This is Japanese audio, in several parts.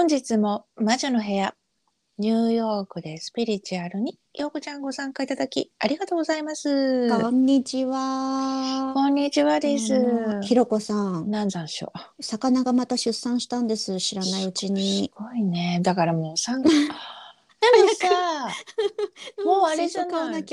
本日も魔女の部屋、ニューヨークでスピリチュアルに、ようこちゃんご参加いただき、ありがとうございます。こんにちは。こんにちはです。ひろこさん、なんざんしょう。魚がまた出産したんです。知らないうちに。すごいね。だからもう三。でもさ、もうあれじゃない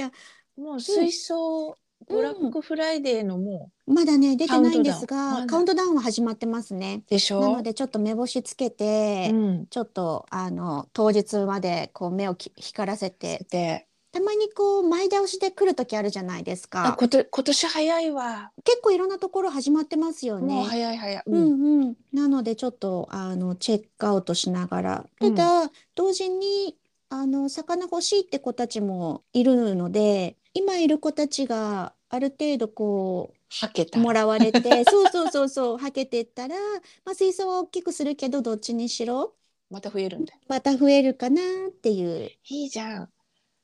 もう水槽、ブラックフライデーのもまだね、出てないんですが、カウントダウンは始まってますね。うでしょ？なので、ちょっと目星つけて、うん。ちょっと、あの、当日まで、こう、目をき光らせて、で、たまにこう、前倒しで来る時あるじゃないですあ、か。こと、今年早いわ。結構いろんなところ始まってますよもうね。早い早い。ううん。んうん、なのでちょっとあのチェックアウトしながらただ、同時にあの魚欲しいって子たちもいるので今いる子たちがある程度こはけた。うもらわれてそうそうそうそうはけてったら、まあ、水槽は大きくするけどどっちにしろまた増えるんだよ。また増えるかなっていういいじゃん。よ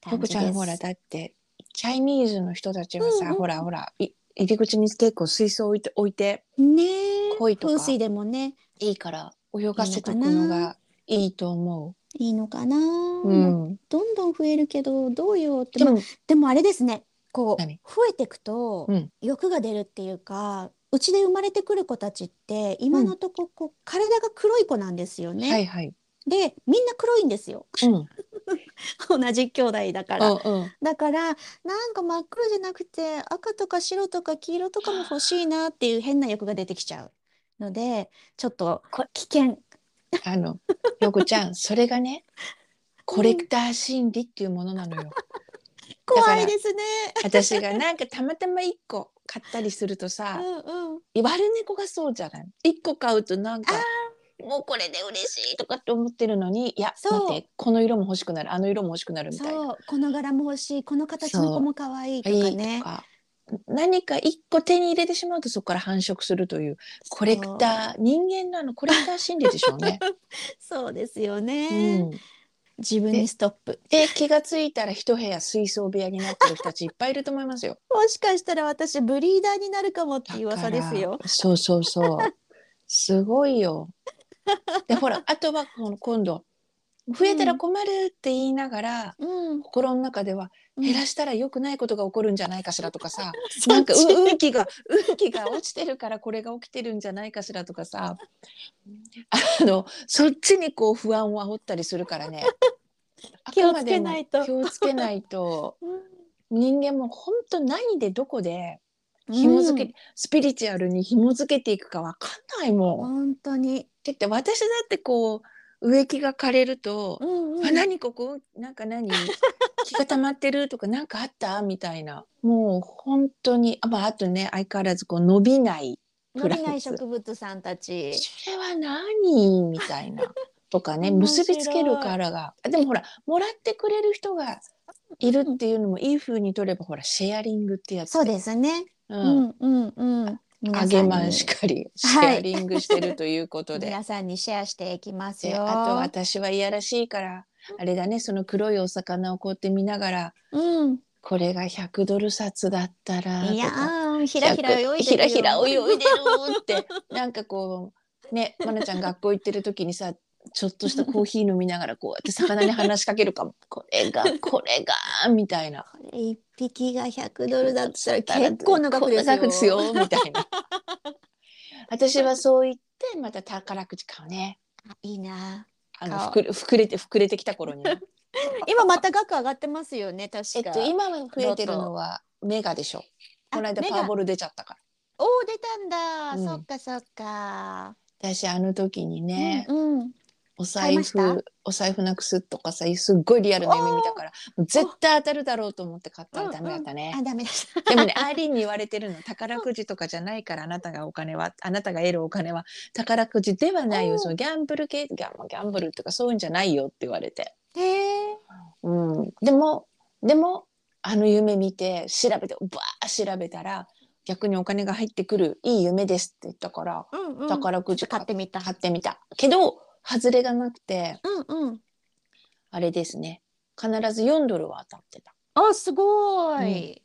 感ちゃんほらだってチャイニーズの人たちはさ、うんうんほらほらい入り口に結構水槽置いて置いてねえ鯉とか風水でもねいいから泳がせとくのがいいと思いいのかな、う。うん。どんどん増えるけどどうよってまあでもあれですね、こう何？増えていくとうん欲が出るっていうか、うちで生まれてくる子たちって今のとここう体が黒い子なんですよね。はいはい。で、みんな黒いんですよ。うん。同じ兄弟だから。うんうん。だからなんか真っ黒じゃなくて赤とか白とか黄色とかも欲しいなっていう変な欲が出てきちゃうので、ちょっとこ危険。あのよこちゃんそれがねコレクター心理っていうものなのよ。怖いですね。私がなんかたまたま一個買ったりするとうさ、んうん。悪猫がそうじゃない？一個買うとなんかもうこれで嬉しいとかって思ってるのにいや待ってこの色も欲しくなるあの色も欲しくなるみたいな。そう、この柄も欲しい、この形の子も可愛いとかいいねと。か何か一個手に入れてしまうとそこから繁殖するというコレクター人間のあのコレクター心理でしょうね。そうですようね。ん、自分にストップ。で気がついたら一部屋水槽部屋になってる人たちいっぱいいると思いますよ。もしかしたら私ブリーダーになるかもっていうだ噂ですよ。そうそうそう。すごいよ。でほらあとはこの今度増えたら困るって言いながら、うん。心の中ではうん減らしたら良くないことが起こるんじゃないかしらとかさ、そなんか運気が運気が落ちてるからこれが起きてるんじゃないかしらとかさあのそっちにこう不安を煽ったりするからね気をつけないと。気をつけないと。うん。人間も本当何でどこで紐付け、スピリチュアルに紐付けていくかわかんないもん。本当に。だって私だってこう植木が枯れるとうんうん。あ何ここ？なんか何？気が溜まってるとか何かあった？みたいな。もう本当にあ,、まあ、あとね相変わらずこう伸びない伸びない植物さんたち。それは何？みたいなとかね結びつけるからがでもほらもらってくれる人がいるっていうのもいい風に取ればほらシェアリングってやつそうですね。う、うんんうんうん。皆あさんにげまんしかりシはいェアリングしてるということで、皆さんにシェアしていきますでよ。あと私はいやらしいからあれだねその黒いお魚をこうやって見ながらうん。これが100ドル札だったらいやひらひら泳いでるよ。ひらひら泳いでるってなんかこうねまなちゃん学校行ってる時にさちょっとしたコーヒー飲みながらこうやって魚に話しかけるかも。これがこれがみたいな。一匹が100ドルだったら結構な額ですよ。みたいな。私はそう言ってまた宝くじ買うね。いいな。あの膨れ膨れて膨れてきた頃にね。今また額上がってますよね確か。えっと今は増えてるのはメガでしょ。この間パワーボール出ちゃったから。おお出たんだ、うん。そっかそっか。私あの時にね、うんうん。お財布お財布なくすとかさすっごいリアルな夢見たから絶対当たるだろうと思って買ったらダメだったね。あ、ダメだ。した。でもねアーリーに言われてるの。宝くじとかじゃないからあなたがお金はあなたが得るお金は宝くじではないよ。そのギャンブル系ギャンギャンブルとかそういうんじゃないよって言われて、へえ。うん、でもでもあの夢見て調べてバー調べたら逆にお金が入ってくるいい夢ですって言ったからうんうん。宝くじ買ってみた。買ってみた。けど外れがなくてうんうん。あれですね必ず4ドルは当たってたあ、すごい。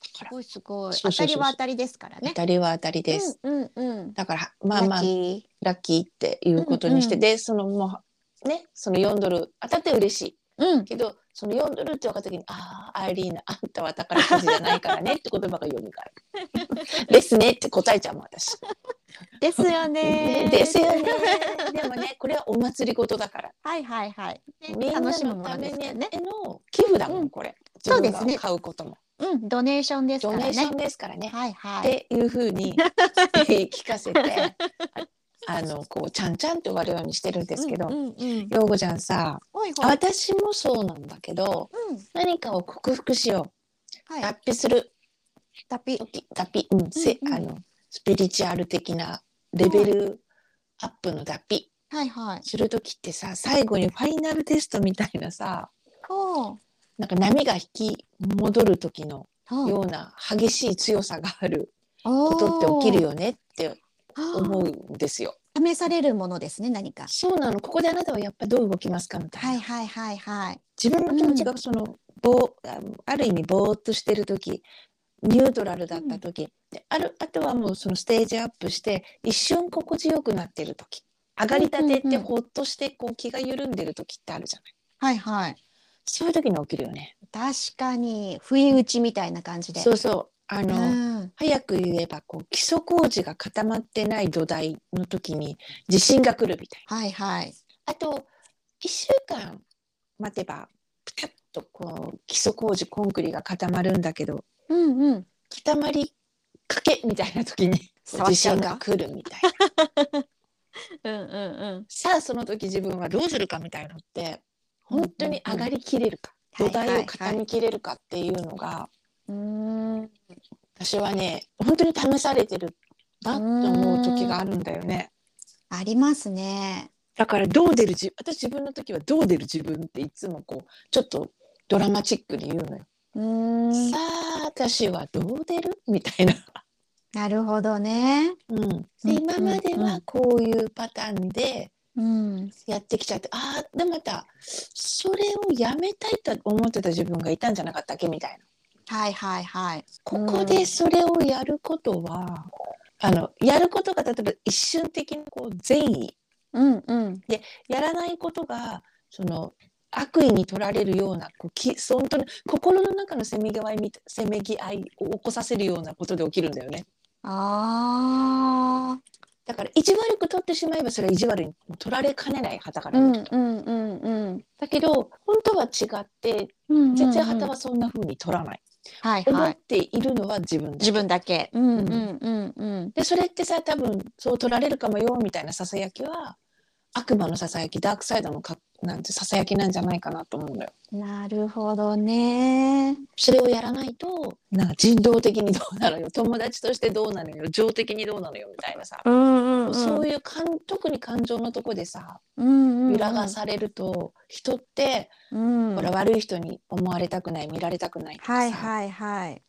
だからすごいすごい。そうそうそう当たりは当たりですからね当。たりは当たりです、うんうんうん。だからまあまあラッキラッキーっていうことにして、うんうんでそのもうねその4ドル当たって嬉しいうん。けどその4ドルって分かった時に「ああアイリーナあんたは宝くじじゃないからね」って言葉が読み返る。ですねって答えちゃうもん私。ですよね。ですよね。でもねこれはお祭り事だから。はいはいはい。みんな楽しむものためにのでね。の寄付だもうんんこれ。そうですね買うことも。うん、ドネーションですからねドネーション。ですからね。はいはっい。ていうふうに 聞かせてああのこうちゃんちゃんって終わるようにしてるんですけど。ようこちゃんさ。私もそうなんだけどうん。何かを克服しようはい。脱皮するタピ。時脱皮、うんせあのスピリチュアル的なレベルアップの脱皮はいはい。する時ってさ最後にファイナルテストみたいなさほう。なんか波が引き戻る時のような激しい強さがあるこことって起きるよねって思うんですよ。試されるものですね、何か。そうなのここであなたはやっぱどう動きますかみたいな、はいはいはいはい。自分の気持ちがその、ぼーあある意味ぼーっとしてる時ニュートラルだった時、であるあとはもうそのステージアップして一瞬心地よくなってる時上がりたてっうんうんうんてほっとしてこう気が緩んでる時ってあるじゃないはいはい。そういう時に起きるよね。確かに、不意打ちみたいな感じで。そうそうあの、うん。早く言えばこう基礎工事が固まってない土台の時に地震が来るみたいはいはい。あと1週間待てばピタッとこう基礎工事コンクリが固まるんだけどうんうん。固まりかけみたいな時に地触っちゃうんだ震が来るみたいな うんうんうん。さあその時自分はどうするかみたいのって本当に上がりきれるか、うん土台をはいはい固めきれるかっていうのが、うーん。私はね本当に試されてるなって思う時があるんだよね。ありますね。だからどう出る自私自分の時はどう出る自分っていつもこうちょっとドラマチックに言うのよ。うーんさ。あ私はどう出る？みたいな。なるほどね。うん、うんで今まではこういうパターンでうん。やってきちゃってああでまたそれをやめたいと思ってた自分がいたんじゃなかったっけ？みたいな。はいはいはい。ここでそれをやることは、あのやることが例えば一瞬的なこう善意うんうん。やらないことがその悪意に取られるようなこうき本当に心の中のせめぎ合いみたせめぎ合いを起こさせるようなことで起きるんだよね。ああ。だから意地悪く取ってしまえばそれは意地悪に取られかねない旗からう見ると、んうんうんうん。だけど本当は違ってうん全然旗はそんな風に取らない、思っはいはい。ているのは自分だけ自分だけ。うんうんうんうん。でそれってさ多分そう取られるかもよみたいなささやきは悪魔のささやきダークサイドのかなんてささやきなんじゃないかなと思うのよ。なるほどね。それをやらないとなんか人道的にどうなのよ友達としてどうなのよ情的にどうなのよみたいなさ、うんうんうん。そういうかん特に感情のとこでさうんうんうん揺らがされると、人って、うん。ほら悪い人に思われたくない見られたくないとかさ、はいはいはい。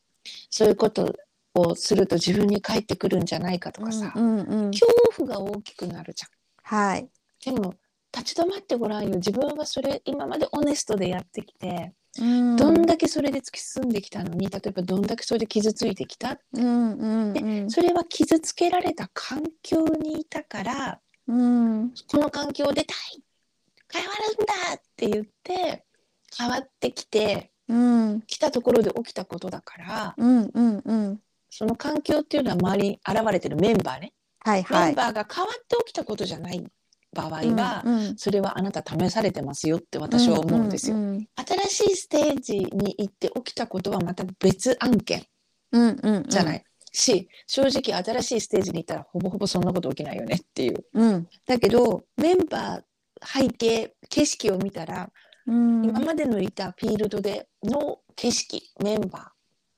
そういうことをすると自分に返ってくるんじゃないかとかさ、うんうんうん。恐怖が大きくなるじゃん。はい。でも立ち止まってごらんよ。自分はそれ今までオネストでやってきて、うん。どんだけそれで突き進んできたのに例えばどんだけそれで傷ついてきたうんうんうん。それは傷つけられた環境にいたからうん。この環境を出たい変わるんだって言って変わってきてうん。きたところで起きたことだからうんうんうん。その環境っていうのは周りに現れてるメンバーね、はいはい。メンバーが変わって起きたことじゃない場合は、うんうんそれはあなた試されてますよって私は思うんですよ。うん新しいステージに行って起きたことはまた別案件うんうんうん。じゃない、し正直新しいステージに行ったらほぼほぼそんなこと起きないよねっていう。うん。だけどメンバー背景景色を見たら、うん。今までのいたフィールドでの景色メンバ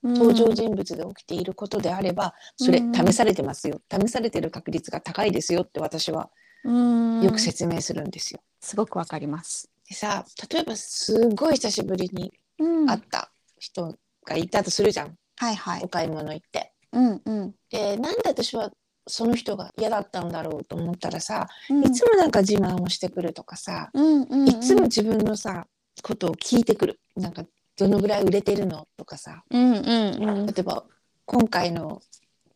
うんー登場人物で起きていることであれば、それうん試されてますよ試されてる確率が高いですよって私はうんよく説明するんですよ。すごくわかります。でさ例えばすごい久しぶりにうん会った人がいたとするじゃん、はいはいお。買い物行って。うんうん。でなんで私はその人が嫌だったんだろうと思ったらさ、うんいつもなんか自慢をしてくるとかさ、うんうんうんいつも自分のさことを聞いてくるなんかどのぐらい売れてるのとかさうんうんうん例えば今回の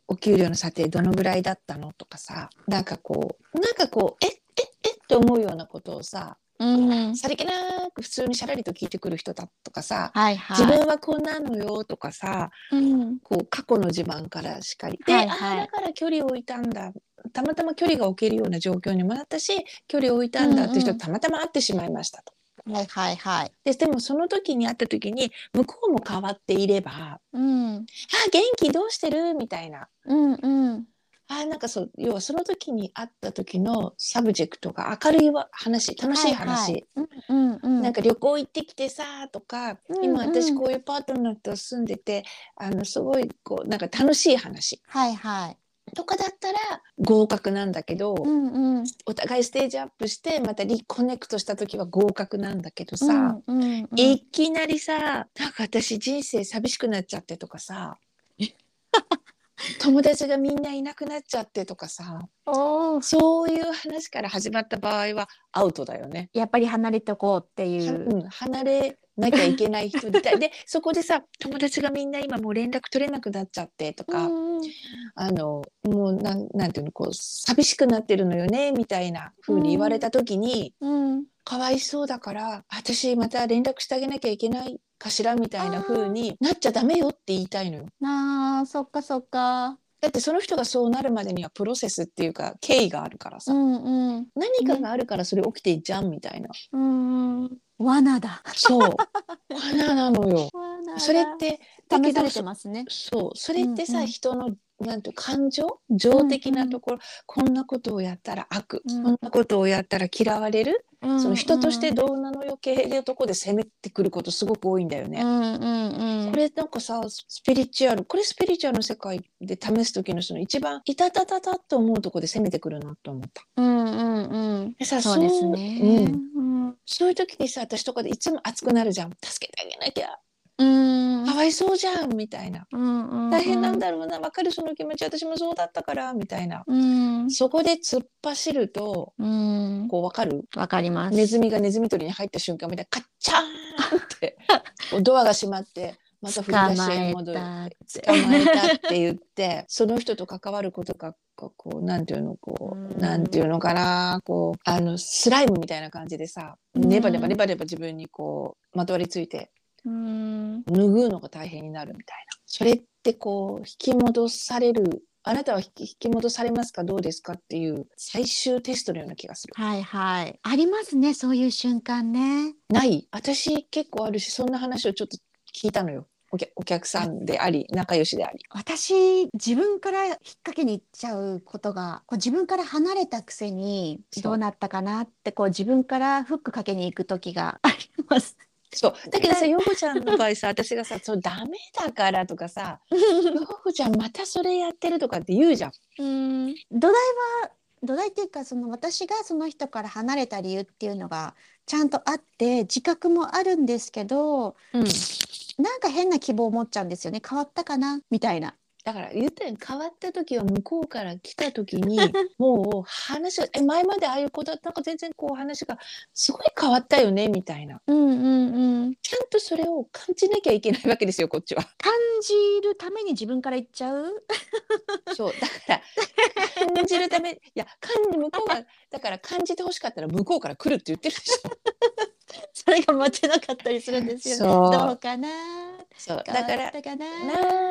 お給料の査定どのぐらいだったのとかさなんかこうなんかこうえええって思うようなことをさうん。さりげなく普通にしゃらりと聞いてくる人だとかさ、はいはい。自分はこんなのよとかさうん。こう過去の自慢からしっかりで、はいはいああだから距離を置いたんだたまたま距離が置けるような状況にもなったし距離を置いたんだっていう人うんうんとたまたま会ってしまいましたと。はいはいはい。ででもその時に会った時に向こうも変わっていれば「あうん。元気どうしてる?」みたいな。うんうん。あなんかそう要はその時に会った時の subject が明るいわ話楽しい話。なんか旅行行ってきてさとか、うん今私うんこういうパートナーと住んでてあのすごいこうなんか楽しい話はいはい。とかだったら合格なんだけど、うんうん。お互いステージアップしてまたリコネクトした時は合格なんだけどさ、うんうんうん。いきなりさなんか私人生寂しくなっちゃってとかさ 友達がみんないなくなっちゃってとかさそういう話から始まった場合はアウトだよね。やっぱり離れておこうっていはう。うん、離れなきゃいけない人ででそこでさ友達がみんな今もう連絡取れなくなっちゃってとか、うんうんあのもうなんなんていうのこう寂しくなってるのよねみたいな風に言われた時に、うん。かわいそうだから私また連絡してあげなきゃいけないかしらみたいな風になっちゃダメよって言いたいのよ。ああ、そっかそっか。だってその人がそうなるまでにはプロセスっていうか経緯があるからさ、うんうん。何かがあるからそれ起きてんじゃんみたいな。うんうん。罠だ。そう 罠なのよ。それってだけど試されてますね。そうそれってさ、うんうん人のなんていう感情情的なところ、こんなことをやったら悪、うんこんなことをやったら嫌われる、うんその人としてどうなのよ系でとこで攻めてくることすごく多いんだよね。うんうんうん。これなんかさスピリチュアルこれスピリチュアルの世界で試す時のその一番いたたたたと思うとこで攻めてくるなと思った。うんうんうん。でさそうですね。うんうん。そういう時にさ私とかでいつも熱くなるじゃん助けてあげなきゃうん。かわいそうじゃんみたいなうんうん。大変なん。だろうなわかるその気持ち私もそうだったからみたいなうん。そこで突っ走るとうん。こうわかる？わかります。ネズミがネズミ捕りに入った瞬間みたいなカッチャーンって ドアが閉まってまた振り出しへ戻る捕まえたって言ってその人と関わることがこうなんていうのこううんなんていうのかなこうあのスライムみたいな感じでさうんネバネバネバネバ自分にこうまとわりついてうん。拭うのが大変になるみたいなそれってこう引き戻されるあなたは引き引き戻されますか？どうですか？っていう最終テストのような気がする。はいはい。ありますね、そういう瞬間ね。ない私結構あるしそんな話をちょっと聞いたのよお客お客さんであり仲良しであり。私自分から引っ掛けに行っちゃうことがこう自分から離れたくせにどうなったかなってこう自分からフックかけに行く時があります。そう。だけどさ陽子ちゃんの場合さ私がさ「そうダメだから」とかさ「陽子ちゃんまたそれやってる」とかって言うじゃん。うん。土台は土台っていうかその私がその人から離れた理由っていうのがちゃんとあって自覚もあるんですけどうん、なんか変な希望を持っちゃうんですよね。変わったかな？みたいな。だから言ったように変わった時は向こうから来た時に もう話が「え前までああいう子だったなんか全然こう話がすごい変わったよね」みたいなうんうんうん、ちゃんとそれを感じなきゃいけないわけですよこっちは。感じるために自分から言っちゃう？そうだから 感じるためいや感じ向こうがだから感じてほしかったら向こうから来るって言ってるでしょ。それが待てなかったりするんですよね。どうかな。そう。だからかな。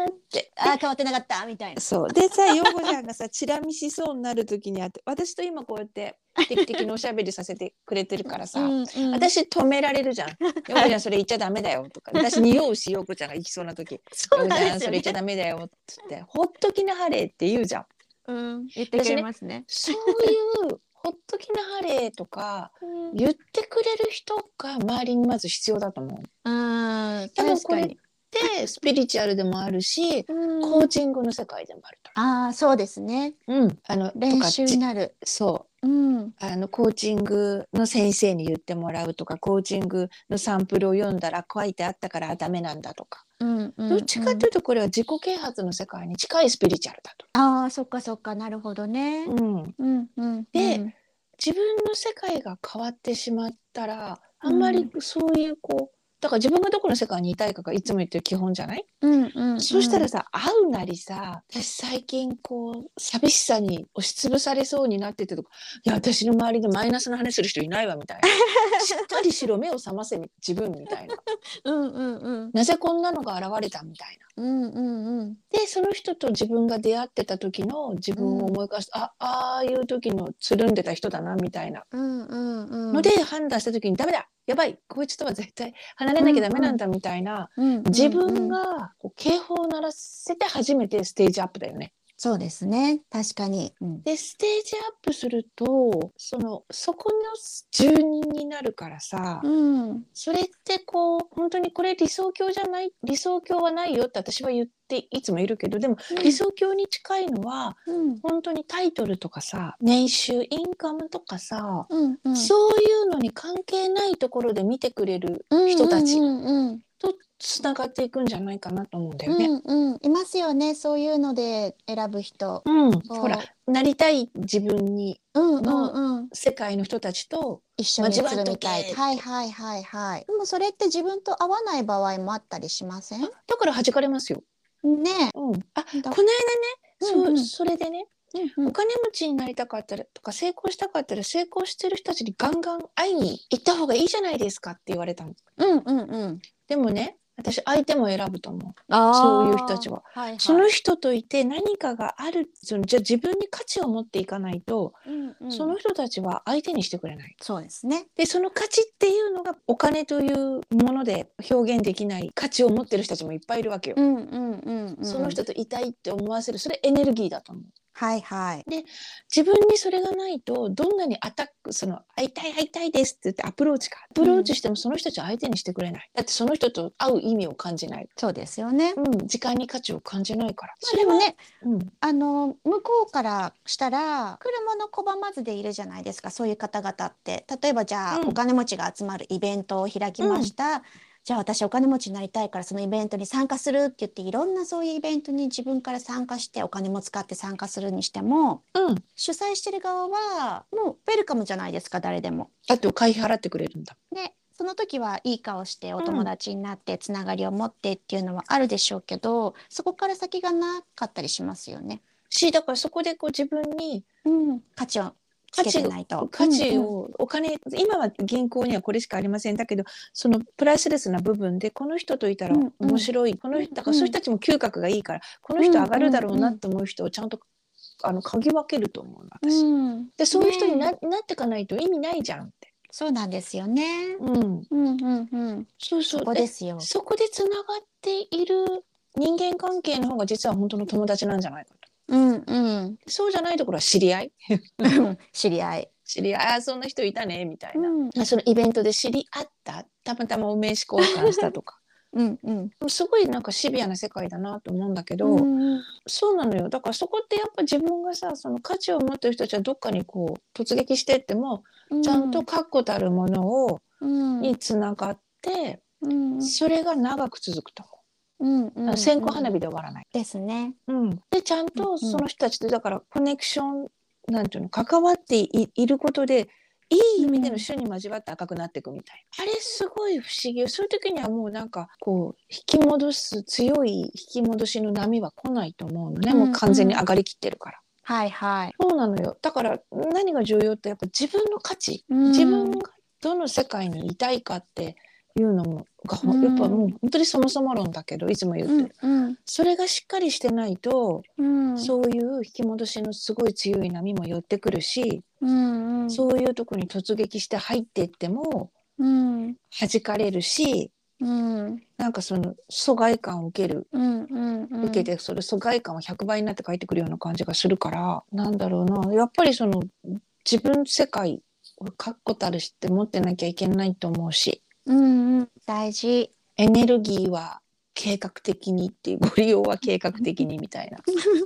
って。あー変わってなかった。みたいな。そう。でさ陽子ちゃんがさチラ見しそうになる時にあって私と今こうやって定期的におしゃべりさせてくれてるからさ、うんうん、私止められるじゃん。陽子ちゃんそれ言っちゃダメだよ。とか。私匂うし陽子ちゃんが行きそうな時。陽子ちゃんそれ言っちゃダメだよ。っつって。ほっときなはれって言うじゃん。うん、言ってくれますね。そういうほっときなはれとかうん、言ってくれる人が周りにまず必要だと思う。多多分確かに。でスピリチュアルでもあるしうんコーチングの世界でもあると。ああそうですね。うん、あの練習になる。そううん。あのコーチングの先生に言ってもらうとかコーチングのサンプルを読んだら書いてあったからダメなんだとか、うんうん、どっちかというとこれは自己啓発の世界に近いスピリチュアルだと。ああそっかそっかなるほどね。うん、うんうん。でうん自分の世界が変わってしまったらあんまりそういうこうだから自分がどこの世界にいたいかがいつも言ってる基本じゃない、うんうんそうしたらさ会うなりさ私最近こう寂しさに押しつぶされそうになっててとかいや私の周りでマイナスの話する人いないわみたいな。しっかりしろ目を覚ませ自分みたいな。うんうんうん。なぜこんなのが現れたみたいな。うんうんうん。でその人と自分が出会ってた時の自分を思い返すと、あああいう時のつるんでた人だなみたいな。うんうんうん。ので判断した時にダメだやばいこいつとは絶対離れなきゃダメなんだみたいな、うん。自分がこう警報を鳴らせて初めてステージアップだよね。そうですね。確かに、うん。でステージアップするとそのそこの住人になるからさ、うん。それってこう本当にこれ理想郷じゃない理想郷はないよって私は言っていつもいるけどでも理想郷に近いのはうん。本当にタイトルとかさ年収インカムとかさ、うんうん。そういうのに関係ないところで見てくれる人たち。とつながっていくんじゃないかなと思うんだうよね。んうん。いますよね。そういうので選ぶ人。うん、ほらなりたい自分にうんうんのうん。世界の人たちと一緒にするみたい。はいはいはいはい。でもそれって自分と合わない場合もあったりしません？だから弾かれますよ。ね。うん、あこのだ間ね、うんうん。そそれでねうんお金持ちになりたかったらとか成功したかったら成功してる人たちにガンガン会いに行った方がいいじゃないですかって言われたの。うんうんうん。でもね私相手も選ぶと思う。そういう人たちは。はいはい、その人といて何かがあるそのじゃあ自分に価値を持っていかないと、うんうんその人たちは相手にしてくれない。そうですね。でその価値っていうのがお金というもので表現できない価値を持ってる人たちもいっぱいいるわけよ。うんうんうんうん。その人といたいって思わせるそれエネルギーだと思う。はいはい。自分にそれがないとどんなにアタックその会いたい会いたいですって言ってアプローチか。アプローチしてもその人たちは相手にしてくれない、だってその人と会う意味を感じない、そうですよね。うん、時間に価値を感じないから。まあでもね、うん、あの向こうからしたら車の拒まずでいるじゃないですかそういう方々って。例えばじゃあ、うん。お金持ちが集まるイベントを開きました、じゃあ私お金持ちになりたいからそのイベントに参加するって言っていろんなそういうイベントに自分から参加してお金も使って参加するにしてもうん、主催してる側はもうウェルカムじゃないですか誰でも。だって会費払ってくれるんだでその時はいい顔してお友達になってつながりを持ってっていうのはあるでしょうけどそこから先がなかったりしますよね。しだからそこでこう自分にうん、価値をつけてないと。価値うんうんをお金今は銀行にはこれしかありませんだけどそのプライスレスな部分でこの人といたらうんうん面白い、この人だからそういう人たちも嗅覚がいいからこの人上がるだろうなって思う人をちゃんとあの嗅ぎ分けると思うの私。うんでそういう人にな,、ねなっていかないと意味ないじゃんって。そうなんですよね。うん、うんうんうん。そうそうそこですよ。そこでつながっている人間関係の方が実は本当の友達なんじゃないかと。うんうん。そうじゃないところは知り合い？知り合い。知り合いあーそんな人いたねみたいな、うん。そのイベントで知り合った？たまたまお名刺交換したとか。うんうん。すごいなんかシビアな世界だなと思うんだけど、うんそうなのよ。だからそこってやっぱ自分がさその価値を持ってる人たちはどっかにこう突撃してってもうん。ちゃんと確固たるものを、うん。につながってうん。それが長く続くとうんう思う、ん。線香花火で終わらない。ですね。うん、でちゃんうんうん。とその人たちとだからコネクションなんていうの関わっていいることでいい意味での種に交わって赤くなっていくみたいな、あれすごい不思議。よそういう時にはもうなんかこう引き戻す強い引き戻しの波は来ないと思うのね、うんうん。もう完全に上がりきってるから。はいはい。そうなのよ。だから何が重要ってやっぱ自分の価値。うん。自分がどの世界にいたいかっていうのもがほうん。やっぱもう本当にそもそも論だけどいつも言ってる、うんうん。それがしっかりしてないとうん。そういう引き戻しのすごい強い波も寄ってくるし、うんうん。そういうとこに突撃して入っていってもうん弾かれるしうん。なんかその疎外感を受ける、うんうんうん。受けてそれ疎外感は100倍になって帰ってくるような感じがするからなんだろうな。やっぱりその自分世界を確固たるして持ってなきゃいけないと思うしうんうん大事。エネルギーは計画的にっていうご利用は計画的にみたいな。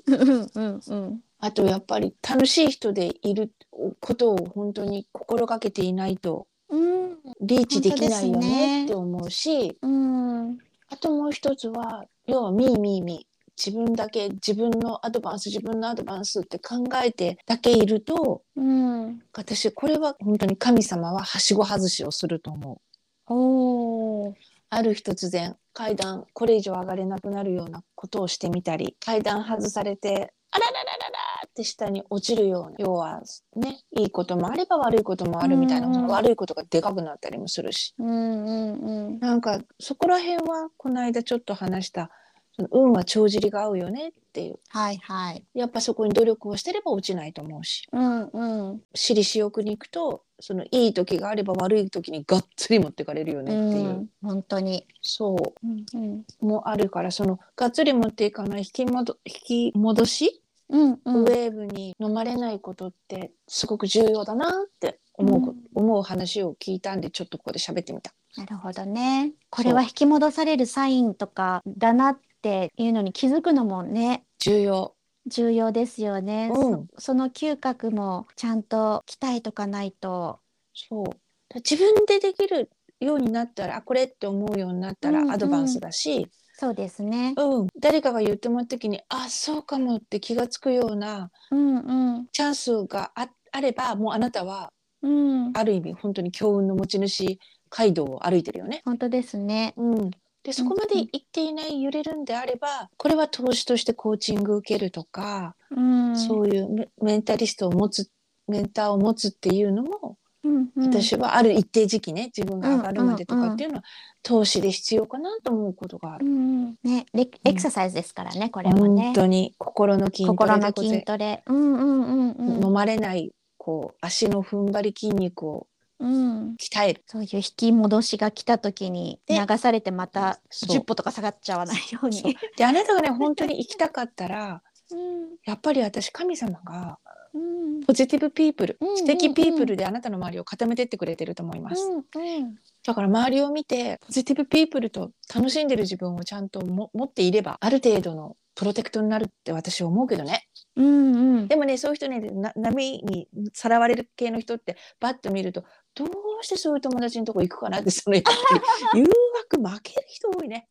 うんうんうんあとやっぱり楽しい人でいることを本当に心がけていないとうんリーチできないよねねって思うし、うんあともう一つは要は「ミーミーミー」自分だけ自分のアドバンス自分のアドバンスって考えてだけいるとうん私これは本当に神様ははしご外しをすると思う。おーある日突然階段これ以上上がれなくなるようなことをしてみたり階段外されてあらららららって下に落ちるような要はねいいこともあれば悪いこともあるみたいな、うんうん悪いことがでかくなったりもするしうんうんうん。なんかそこら辺はこの間ちょっと話したその運は帳尻が合うよねっていうはいはい。やっぱそこに努力をしてれば落ちないと思うしうんうん。私利私欲に行くとそのいい時があれば悪い時にがっつり持ってかれるよねっていう、うん、本当に。そうんうん。うもあるからそのがっつり持っていかない引き戻引き戻し、うんうん。ウェーブに飲まれないことってすごく重要だなって思うこ、思う話を聞いたんでちょっとここで喋ってみた。なるほどね。これは引き戻されるサインとかだなっていうのに気づくのもね、重要。重要ですよね。うんそその嗅覚もちゃんと鍛えとかないと。そう自分でできるようになったらあこれって思うようになったらうんうんアドバンスだし、そうですね。うん誰かが言ってもらった時にあそうかもって気がつくようなうんうんチャンスがああればもうあなたはうん。ある意味本当に強運の持ち主街道を歩いてるよね。本当ですね。うん、でそこまで行っていない揺れるんであればこれは投資としてコーチング受けるとか、うん。そういうメメンタリストを持つメンターを持つっていうのも、うんうん。私はある一定時期ね自分が上がるまでとかっていうのは、投資で必要かなと思うことがあうる。んうん。ね、レエクササイズですからね、これもね本。当に心の筋ト心のレでござ筋トレ。うんうんうんうん。飲まれないこう足の踏ん張り筋肉をうん。鍛える。そういう引き戻しが来た時にで流されてまたそう10歩とか下がっちゃわないように。であなたがね 本当に行きたかったらうんやっぱり私神様がうんポジティブピープル、うんうんうん素敵ピープルであなたの周りを固めてってくれてると思います。うんだから周りを見てポジティブピープルと楽しんでる自分をちゃんとも持っていればある程度のプロテクトになるって私は思うけどね。うんうんでもねそういう人ねな波にさらわれる系の人ってバッと見るとどうしてそういう友達のとこ行くかなってその 誘惑負ける人多いね。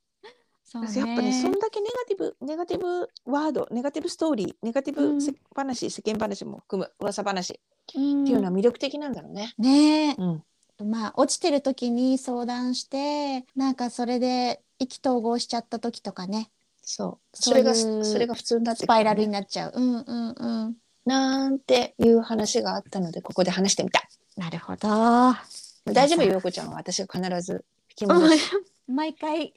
そうやっぱねそんだけネガティブネガティブワードネガティブストーリーネガティブせ話、世間話も含む噂話っうんていうのは魅力的なんだろうね。ねえうんまあ落ちてる時に相談してなんかそれで意気投合しちゃった時とかねそうそれがそれが普通になってねスパイラルになっちゃう。うんうんうん。なんていう話があったのでここで話してみた。なるほど。大丈夫？よ陽子ちゃんは？私が必ず引き戻す毎回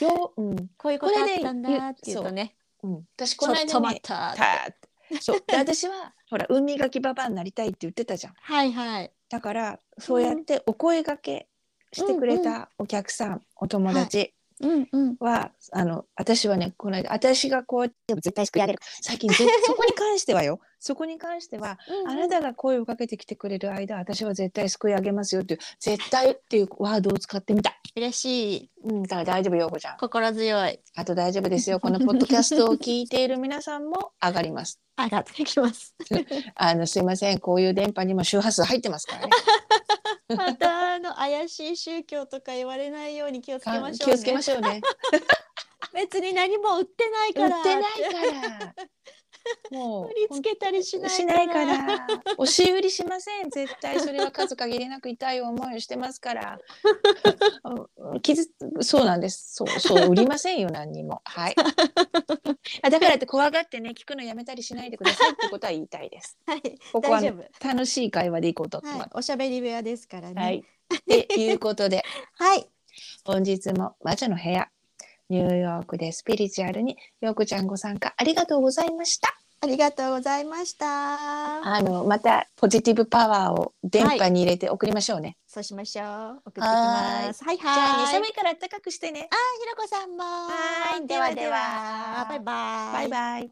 よ。うん こういうことあったんだっていうとね。うん。私この間ね待ったって。たそうで私は ほら海がきババアになりたいって言ってたじゃん。はいはい。だからそうやってお声掛けしてくれたお客さん、お友達うんうん。は、あの私はねこの間私がこうやって絶対救い上げる最近ぜそこに関してはよそこに関してはあなたが声をかけてきてくれる間私は絶対救い上げますよっていう絶対っていうワードを使ってみた。嬉しい。うん、だから大丈夫よ、こちゃん。心強い。あと大丈夫ですよ。このポッドキャストを聞いている皆さんも上がります。上がってきます。あの、すいません。こういう電波にも周波数入ってますからね。またあの怪しい宗教とか言われないように気をつけましょうね。気をつけましょうね。別に何も売ってない売から。ってないから。もう売りつけたりしないから。しないから。押し売りしません。絶対それは数限りなく痛い思いをしてますから。傷そうなんです。そうそう売りませんよ何にも。はい。あだからって怖がってね聞くのやめたりしないでくださいってことは言いたいです。はい。ここはね大丈夫。楽しい会話でいこうとはいま。おしゃべり部屋ですからす。ね。はい。っていうことではい。本日も魔女の部屋ニューヨークでスピリチュアルにようこちゃんご参加ありがとうございました。ありがとうございました。あのまたポジティブパワーを電波に入れて送りましょうね。そうしましょう。送ってきます。はいじゃあねはい。寒いから暖かくしてね。ひろこさんも。はいではでは。バイバイ。バイバイ。